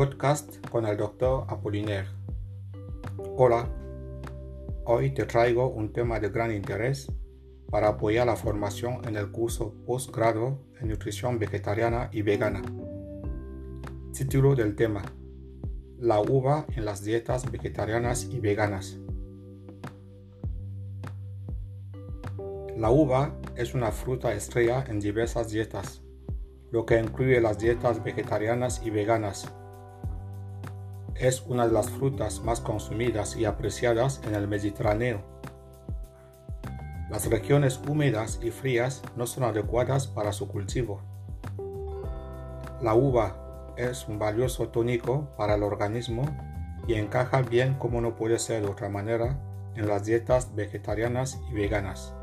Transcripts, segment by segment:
podcast con el doctor Apollinaire. Hola, hoy te traigo un tema de gran interés para apoyar la formación en el curso postgrado en nutrición vegetariana y vegana. Título del tema: La uva en las dietas vegetarianas y veganas. La uva es una fruta estrella en diversas dietas, lo que incluye las dietas vegetarianas y veganas. Es una de las frutas más consumidas y apreciadas en el Mediterráneo. Las regiones húmedas y frías no son adecuadas para su cultivo. La uva es un valioso tónico para el organismo y encaja bien como no puede ser de otra manera en las dietas vegetarianas y veganas.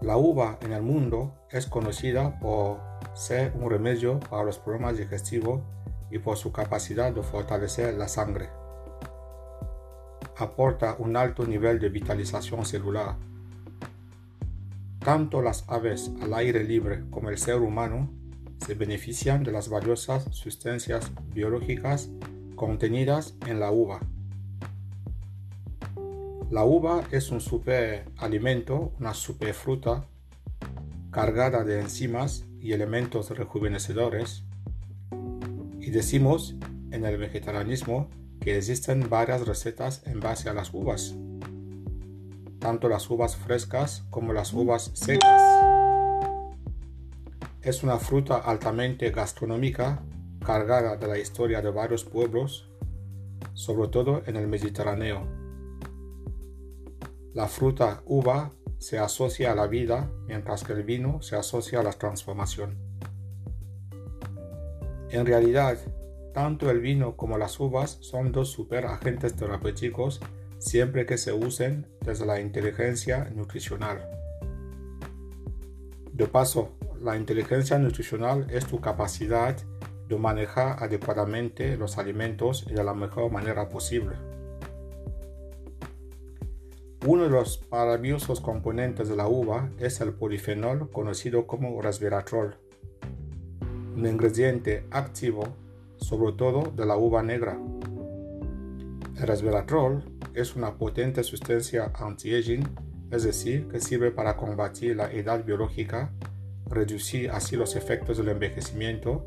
La uva en el mundo es conocida por ser un remedio para los problemas digestivos y por su capacidad de fortalecer la sangre. Aporta un alto nivel de vitalización celular. Tanto las aves al aire libre como el ser humano se benefician de las valiosas sustancias biológicas contenidas en la uva. La uva es un superalimento, una superfruta cargada de enzimas y elementos rejuvenecedores. Y decimos en el vegetarianismo que existen varias recetas en base a las uvas, tanto las uvas frescas como las uvas secas. Es una fruta altamente gastronómica, cargada de la historia de varios pueblos, sobre todo en el Mediterráneo. La fruta uva se asocia a la vida, mientras que el vino se asocia a la transformación. En realidad, tanto el vino como las uvas son dos superagentes terapéuticos siempre que se usen desde la inteligencia nutricional. De paso, la inteligencia nutricional es tu capacidad de manejar adecuadamente los alimentos de la mejor manera posible. Uno de los maravillosos componentes de la uva es el polifenol conocido como resveratrol, un ingrediente activo sobre todo de la uva negra. El resveratrol es una potente sustancia anti-aging, es decir, que sirve para combatir la edad biológica, reducir así los efectos del envejecimiento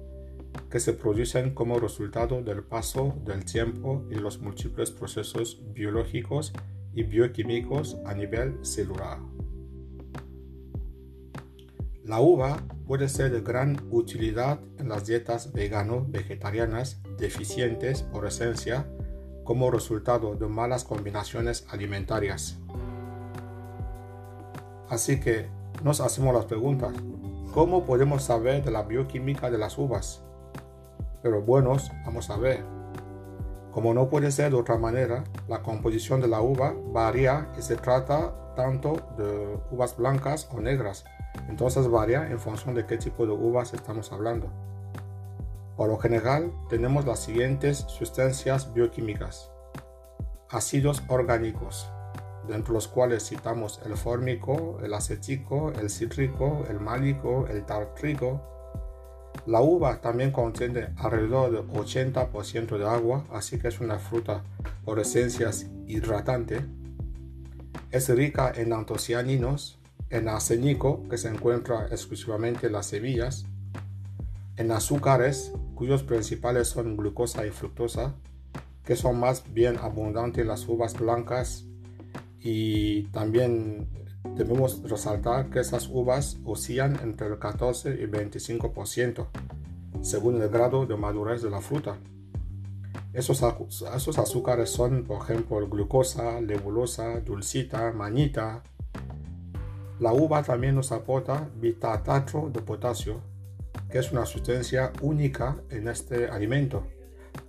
que se producen como resultado del paso del tiempo y los múltiples procesos biológicos y bioquímicos a nivel celular. La uva puede ser de gran utilidad en las dietas vegano-vegetarianas deficientes por esencia como resultado de malas combinaciones alimentarias. Así que nos hacemos las preguntas, ¿cómo podemos saber de la bioquímica de las uvas? Pero buenos, vamos a ver. Como no puede ser de otra manera, la composición de la uva varía y se trata tanto de uvas blancas o negras. Entonces varía en función de qué tipo de uvas estamos hablando. Por lo general, tenemos las siguientes sustancias bioquímicas. Ácidos orgánicos, dentro de los cuales citamos el fórmico, el acético, el cítrico, el málico, el tartríco, la uva también contiene alrededor del 80% de agua, así que es una fruta por esencia hidratante. Es rica en antocianinos, en arsénico, que se encuentra exclusivamente en las semillas, en azúcares, cuyos principales son glucosa y fructosa, que son más bien abundantes las uvas blancas y también Debemos resaltar que esas uvas oscilan entre el 14 y 25% según el grado de madurez de la fruta. Esos, esos azúcares son, por ejemplo, glucosa, lebulosa, dulcita, manita. La uva también nos aporta bitatatro de potasio, que es una sustancia única en este alimento.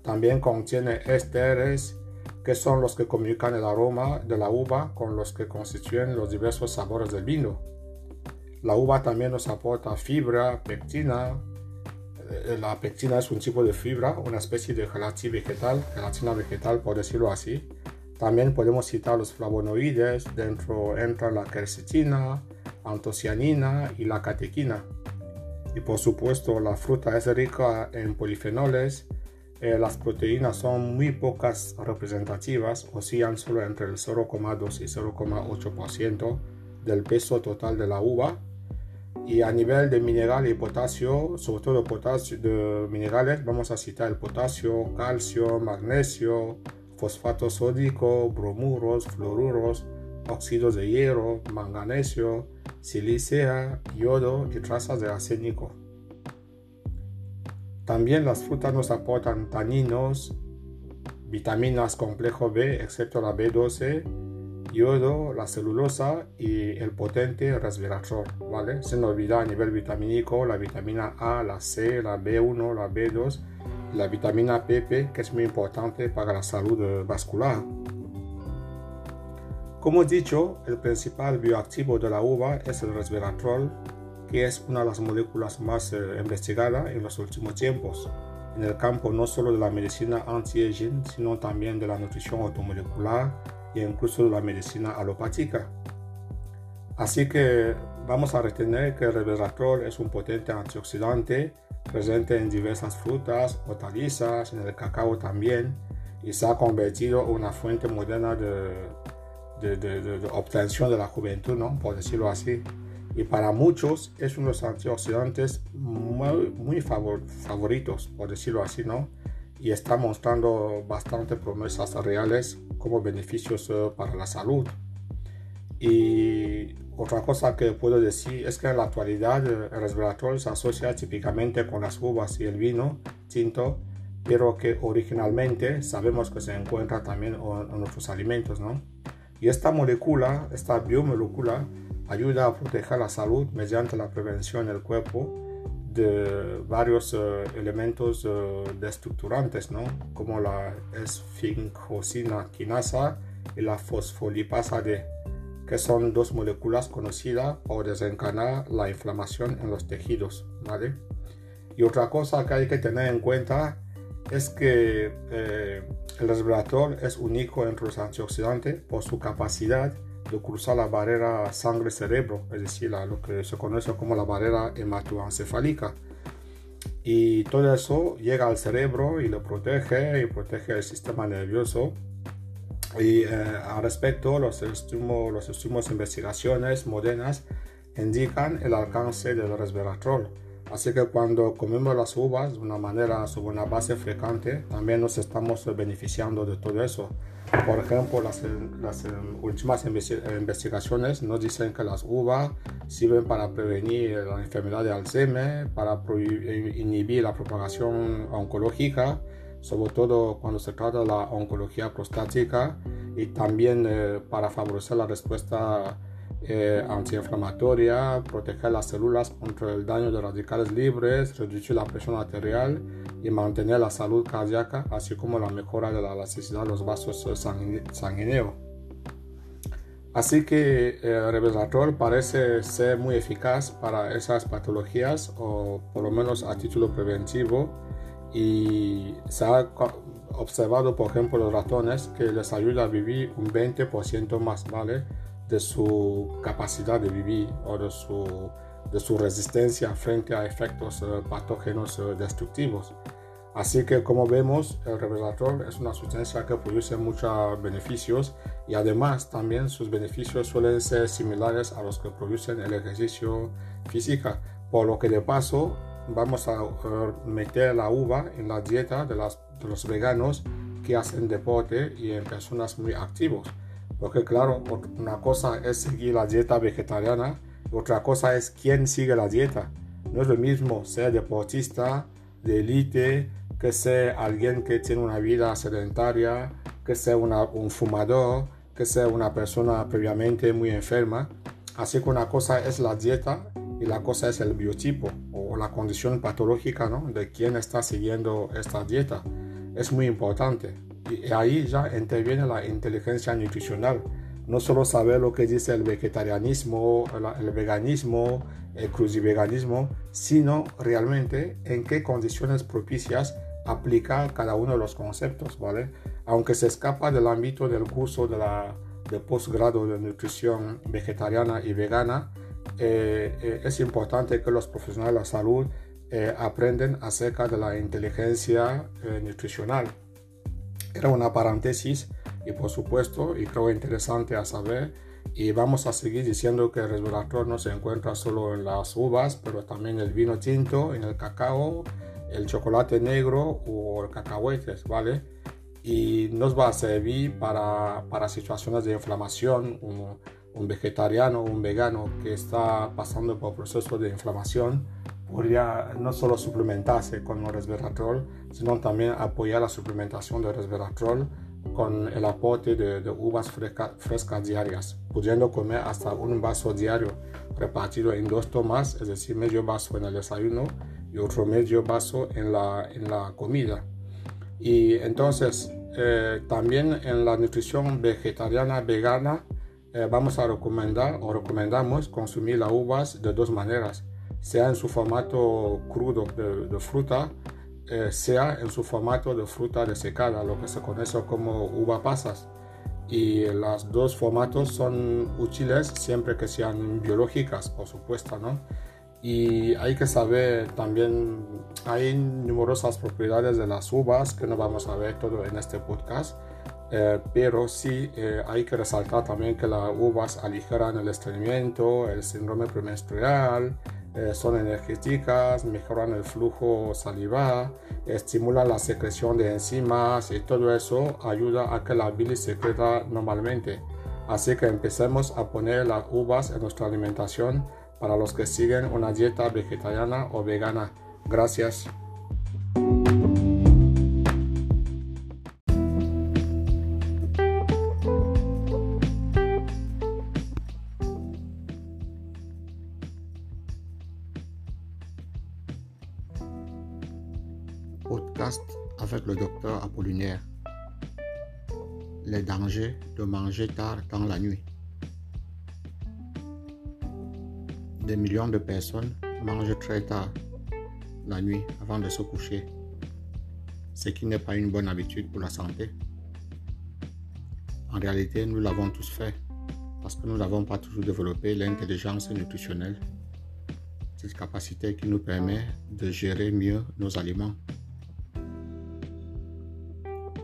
También contiene esteres que son los que comunican el aroma de la uva con los que constituyen los diversos sabores del vino. La uva también nos aporta fibra, pectina. Eh, la pectina es un tipo de fibra, una especie de gelatina vegetal, gelatina vegetal por decirlo así. También podemos citar los flavonoides, dentro entra la quercetina, antocianina y la catequina. Y por supuesto, la fruta es rica en polifenoles. Eh, las proteínas son muy pocas representativas, oscilan solo entre el 0,2 y 0,8% del peso total de la uva. Y a nivel de mineral y potasio, sobre todo potasio de minerales, vamos a citar el potasio, calcio, magnesio, fosfato sódico, bromuros, fluoruros, óxidos de hierro, manganesio, silicea, yodo y trazas de arsénico. También las frutas nos aportan taninos, vitaminas complejo B, excepto la B12, yodo, la celulosa y el potente resveratrol, ¿vale? Sin olvidar a nivel vitamínico la vitamina A, la C, la B1, la B2, la vitamina PP, que es muy importante para la salud vascular. Como he dicho, el principal bioactivo de la uva es el resveratrol, que es una de las moléculas más eh, investigadas en los últimos tiempos en el campo no solo de la medicina anti-aging, sino también de la nutrición automolecular e incluso de la medicina alopática. Así que vamos a retener que el resveratrol es un potente antioxidante presente en diversas frutas, hortalizas, en el cacao también, y se ha convertido en una fuente moderna de, de, obtención de la juventud, ¿no? por decirlo así. Y para muchos es uno de los antioxidantes muy, muy favoritos, por decirlo así, ¿no? Y está mostrando bastante promesas reales como beneficios eh, para la salud. Y otra cosa que puedo decir es que en la actualidad el resveratrol se asocia típicamente con las uvas y el vino tinto, pero que originalmente sabemos que se encuentra también en, otros alimentos, ¿no? Y esta molécula, esta biomolécula, ayuda a proteger la salud mediante la prevención del cuerpo de varios eh, elementos uh, destructurantes, ¿no? como la esfinjosina quinasa y la fosfolipasa D, que son dos moléculas conocidas por desencadenar la inflamación en los tejidos. ¿vale? Y otra cosa que hay que tener en cuenta es que eh, el resveratrol es único entre los antioxidantes por su capacidad de cruzar la barrera sangre-cerebro, es decir, lo que se conoce como la barrera hematoencefálica. Y todo eso llega al cerebro y lo protege y protege el sistema nervioso. Y eh, al respecto, los estímulos, los estímulos investigaciones modernas indican el alcance del resveratrol Así que cuando comemos las uvas de una manera sobre una base frecuente, también nos estamos beneficiando de todo eso. Por ejemplo, las, las últimas investigaciones nos dicen que las uvas sirven para prevenir la enfermedad de Alzheimer, para inhibir la propagación oncológica, sobre todo cuando se trata de la oncología prostática, y también eh, para favorecer la respuesta eh, antiinflamatoria, proteger las células contra el daño de radicales libres, reducir la presión arterial y mantener la salud cardíaca, así como la mejora de la elasticidad de los vasos sanguíneos. Así que el eh, resveratrol parece ser muy eficaz para esas patologías, o por lo menos a título preventivo, y se ha observado, por ejemplo, los ratones que les ayuda a vivir un 20% más, ¿vale? de su capacidad de vivir o de su, de su resistencia frente a efectos eh, patógenos eh, destructivos. Así que como vemos, el resveratrol es una sustancia que produce muchos beneficios y además también sus beneficios suelen ser similares a los que producen el ejercicio físico, por lo que de paso vamos a meter la uva en la dieta de, los veganos que hacen deporte y en personas muy activos. Porque claro, una cosa es seguir la dieta vegetariana, otra cosa es quién sigue la dieta. No es lo mismo ser deportista de élite que ser alguien que tiene una vida sedentaria, que ser un fumador, que ser una persona previamente muy enferma. Así que una cosa es la dieta y la cosa es el biotipo o la condición patológica ¿no? de quien está siguiendo esta dieta. Es muy importante. Y ahí ya interviene la inteligencia nutricional. No solo saber lo que dice el vegetarianismo, el veganismo, el cruciveganismo, sino realmente en qué condiciones propicias aplicar cada uno de los conceptos, ¿vale? Aunque se escapa del ámbito del curso de, la, de posgrado de nutrición vegetariana y vegana, es importante que los profesionales de la salud aprenden acerca de la inteligencia nutricional. Era una paréntesis y por supuesto, y creo interesante a saber, y vamos a seguir diciendo que el resveratrol no se encuentra solo en las uvas, pero también en el vino tinto, en el cacao, el chocolate negro o el cacahuetes, ¿vale? Y nos va a servir para, para situaciones de inflamación. Un, un vegetariano o un vegano que está pasando por proceso de inflamación podría no solo suplementarse con resveratrol, sino también apoyar la suplementación de resveratrol con el aporte de, uvas frescas diarias, pudiendo comer hasta un vaso diario repartido en dos tomas, es decir, medio vaso en el desayuno y otro medio vaso en la, en la comida. Y entonces, eh, también en la nutrición vegetariana vegana, eh, vamos a recomendar o recomendamos consumir las uvas de dos maneras, sea en su formato crudo de fruta eh, sea en su formato de fruta desecada, lo que se conoce como uva pasas. Y los dos formatos son útiles siempre que sean biológicas, por supuesto, ¿no? Y hay que saber también, hay numerosas propiedades de las uvas que no vamos a ver todo en este podcast, eh, pero sí eh, hay que resaltar también que las uvas aligeran el estreñimiento, el síndrome premenstrual, eh, son energéticas, mejoran el flujo salivar, estimulan la secreción de enzimas y todo eso ayuda a que la bilis se secreta normalmente. Así que empecemos a poner las uvas en nuestra alimentación para los que siguen una dieta vegetariana o vegana. Gracias. Avec le docteur Apollinaire. Les dangers de manger tard dans la nuit. Des millions de personnes mangent très tard la nuit avant de se coucher, ce qui n'est pas une bonne habitude pour la santé. En réalité, nous l'avons tous fait parce que nous n'avons pas toujours développé l'intelligence nutritionnelle, cette capacité qui nous permet de gérer mieux nos aliments.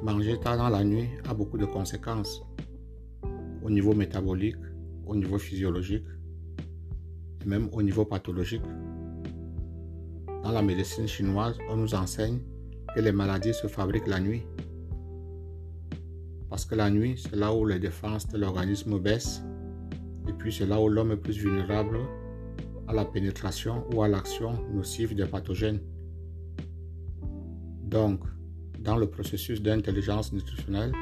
Manger tard dans la nuit a beaucoup de conséquences au niveau métabolique, au niveau physiologique et même au niveau pathologique. Dans la médecine chinoise, on nous enseigne que les maladies se fabriquent la nuit. Parce que la nuit, c'est là où les défenses de l'organisme baissent et puis c'est là où l'homme est plus vulnérable à la pénétration ou à l'action nocive des pathogènes. Donc, dans le processus d'intelligence nutritionnelle,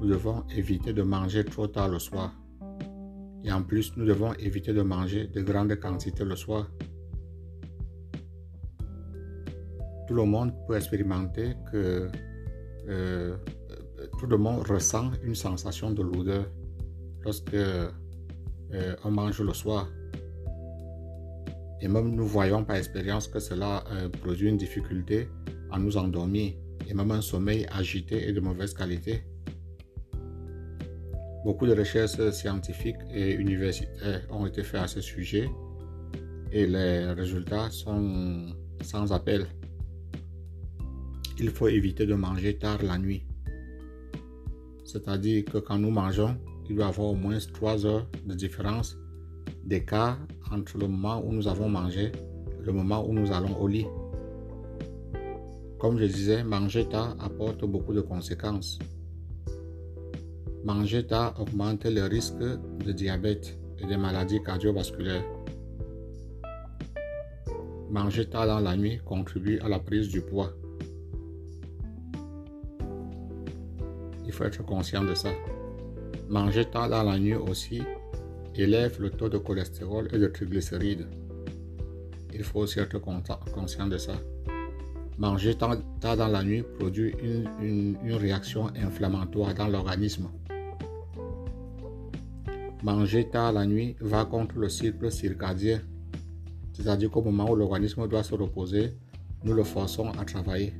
nous devons éviter de manger trop tard le soir. Et en plus, nous devons éviter de manger de grandes quantités le soir. Tout le monde peut expérimenter que euh, tout le monde ressent une sensation de lourdeur lorsque euh, on mange le soir. Et même nous voyons par expérience que cela euh, produit une difficulté à nous endormir et même un sommeil agité et de mauvaise qualité. Beaucoup de recherches scientifiques et universitaires ont été faites à ce sujet et les résultats sont sans appel. Il faut éviter de manger tard la nuit. C'est-à-dire que quand nous mangeons, il doit y avoir au moins 3 heures de différence d'écart entre le moment où nous avons mangé et le moment où nous allons au lit. Comme je disais, manger tard apporte beaucoup de conséquences. Manger tard augmente le risque de diabète et des maladies cardiovasculaires. Manger tard dans la nuit contribue à la prise du poids. Il faut être conscient de ça. Manger tard dans la nuit aussi élève le taux de cholestérol et de triglycérides. Il faut aussi être conscient de ça. Manger tard, dans la nuit produit une, réaction inflammatoire dans l'organisme. Manger tard la nuit va contre le cycle circadien, c'est-à-dire qu'au moment où l'organisme doit se reposer, nous le forçons à travailler.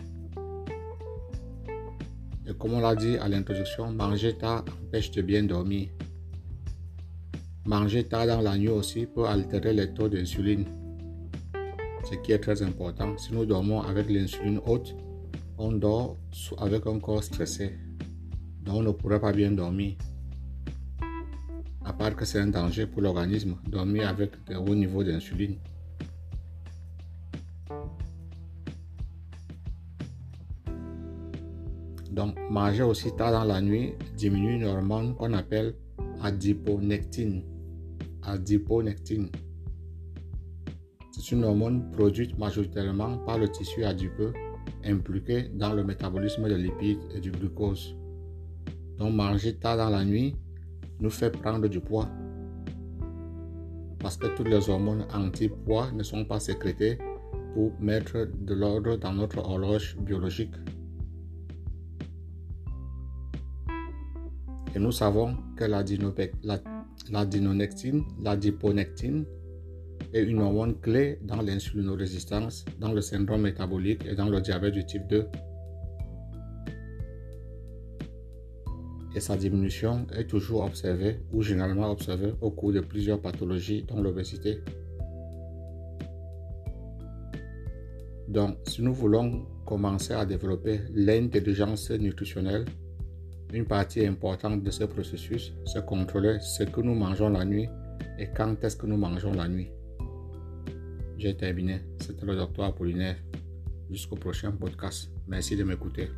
Et comme on l'a dit à l'introduction, manger tard empêche de bien dormir. Manger tard dans la nuit aussi peut altérer les taux d'insuline, ce qui est très important. Si nous dormons avec l'insuline haute, on dort avec un corps stressé, donc on ne pourrait pas bien dormir. À part que c'est un danger pour l'organisme, dormir avec de hauts niveaux d'insuline. Donc, manger aussi tard dans la nuit diminue une hormone qu'on appelle adiponectine. Adiponectine. C'est une hormone produite majoritairement par le tissu adipeux impliqué dans le métabolisme des lipides et du glucose. Donc manger tard dans la nuit nous fait prendre du poids. Parce que toutes les hormones anti-poids ne sont pas sécrétées pour mettre de l'ordre dans notre horloge biologique. Et nous savons que l'adinonectine, l'adiponectine, est une hormone clé dans l'insulinorésistance, dans le syndrome métabolique et dans le diabète du type 2. Et sa diminution est toujours observée ou généralement observée au cours de plusieurs pathologies dont l'obésité. Donc, si nous voulons commencer à développer l'intelligence nutritionnelle, une partie importante de ce processus, c'est contrôler ce que nous mangeons la nuit et quand est-ce que nous mangeons la nuit. J'ai terminé. C'était le docteur Apollinaire. Jusqu'au prochain podcast. Merci de m'écouter.